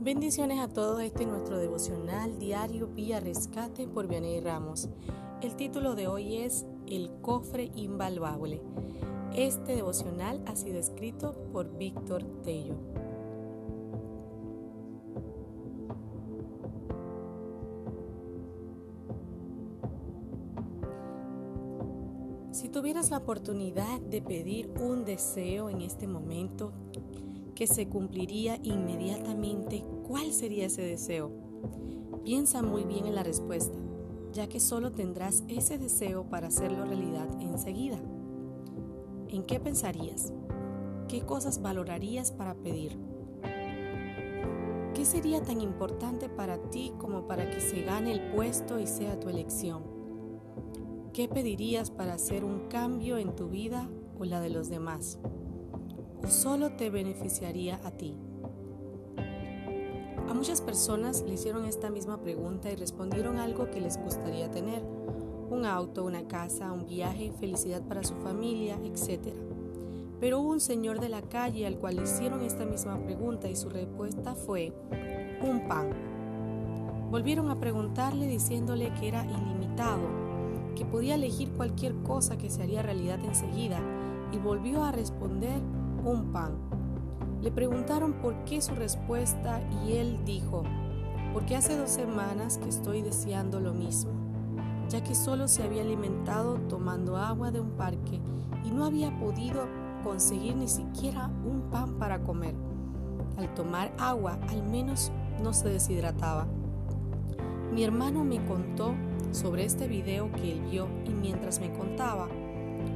Bendiciones a todos, este es nuestro devocional diario Vía Rescate por Vianey Ramos. El título de hoy es El cofre invaluable. Este devocional ha sido escrito por Víctor Tello. Si tuvieras la oportunidad de pedir un deseo en este momento, se cumpliría inmediatamente, ¿cuál sería ese deseo? Piensa muy bien en la respuesta, ya que solo tendrás ese deseo para hacerlo realidad enseguida. ¿En qué pensarías? ¿Qué cosas valorarías para pedir? ¿Qué sería tan importante para ti como para que se gane el puesto y sea tu elección? ¿Qué pedirías para hacer un cambio en tu vida o la de los demás? O solo te beneficiaría a ti? A muchas personas le hicieron esta misma pregunta y respondieron algo que les gustaría tener, un auto, una casa, un viaje, felicidad para su familia, etc. Pero hubo un señor de la calle al cual le hicieron esta misma pregunta y su respuesta fue un pan. Volvieron a preguntarle diciéndole que era ilimitado, que podía elegir cualquier cosa que se haría realidad enseguida y volvió a responder un pan. Le preguntaron por qué su respuesta y él dijo, porque hace dos semanas que estoy deseando lo mismo, ya que solo se había alimentado tomando agua de un parque y no había podido conseguir ni siquiera un pan para comer. Al tomar agua al menos no se deshidrataba. Mi hermano me contó sobre este video que él vio y mientras me contaba,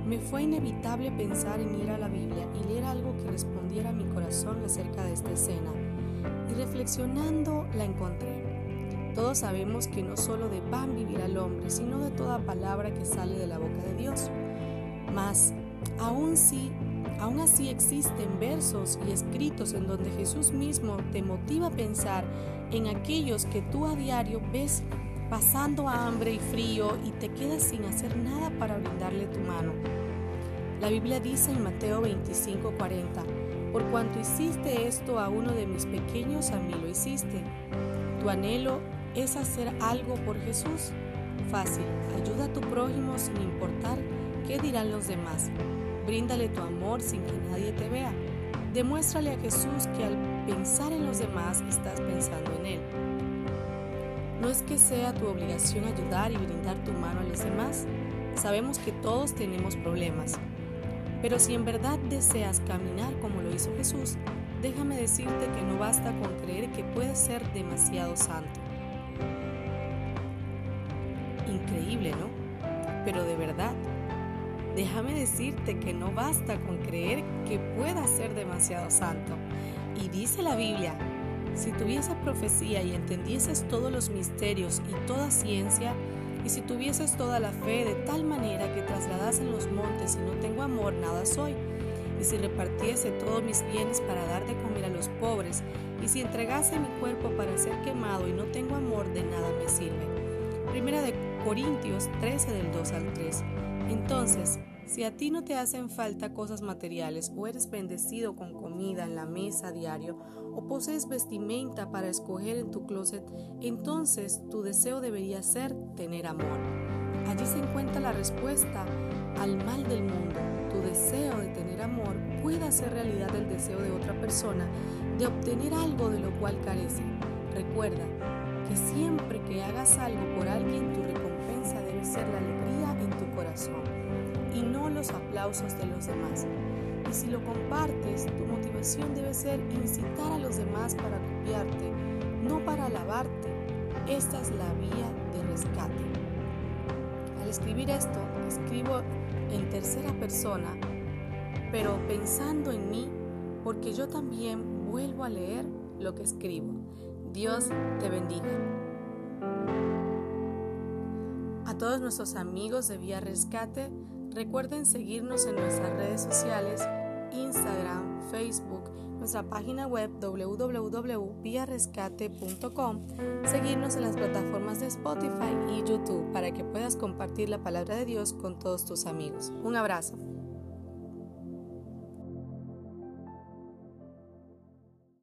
me fue inevitable pensar en ir a la Biblia y leer algo que respondiera a mi corazón acerca de esta escena. Y reflexionando la encontré. Todos sabemos que no solo de pan vivirá el hombre, sino de toda palabra que sale de la boca de Dios. Mas, aún sí, aún así existen versos y escritos en donde Jesús mismo te motiva a pensar en aquellos que tú a diario ves pasando hambre y frío y te quedas sin hacer nada para brindarle tu mano. La Biblia dice en Mateo 25:40, por cuanto hiciste esto a uno de mis pequeños, a mí lo hiciste. Tu anhelo es hacer algo por Jesús. Fácil, ayuda a tu prójimo sin importar qué dirán los demás. Bríndale tu amor sin que nadie te vea. Demuéstrale a Jesús que al pensar en los demás estás pensando en Él. No es que sea tu obligación ayudar y brindar tu mano a los demás. Sabemos que todos tenemos problemas. Pero si en verdad deseas caminar como lo hizo Jesús, déjame decirte que no basta con creer que puedes ser demasiado santo. Increíble, ¿no? Pero de verdad, déjame decirte que no basta con creer que puedas ser demasiado santo. Y dice la Biblia si tuvieses profecía y entendieses todos los misterios y toda ciencia, y si tuvieses toda la fe de tal manera que trasladasen los montes y no tengo amor, nada soy. Y si repartiese todos mis bienes para dar de comer a los pobres, y si entregase mi cuerpo para ser quemado y no tengo amor, de nada me sirve. Primera de Corintios 13 del 2 al 3. Entonces, si a ti no te hacen falta cosas materiales o eres bendecido con comida en la mesa diario o posees vestimenta para escoger en tu closet, entonces tu deseo debería ser tener amor. Allí se encuentra la respuesta al mal del mundo. Tu deseo de tener amor puede hacer realidad el deseo de otra persona de obtener algo de lo cual carece. Recuerda que siempre que hagas algo por alguien, tu recompensa debe ser la alegría en tu corazón y no los aplausos de los demás. Y si lo compartes, tu motivación debe ser incitar a los demás para copiarte, no para alabarte. Esta es la vía de rescate. Al escribir esto, escribo en tercera persona, pero pensando en mí, porque yo también vuelvo a leer lo que escribo. Dios te bendiga. A todos nuestros amigos de Vía Rescate, Recuerden seguirnos en nuestras redes sociales, Instagram, Facebook, nuestra página web www.viarescate.com, seguirnos en las plataformas de Spotify y YouTube para que puedas compartir la palabra de Dios con todos tus amigos. Un abrazo.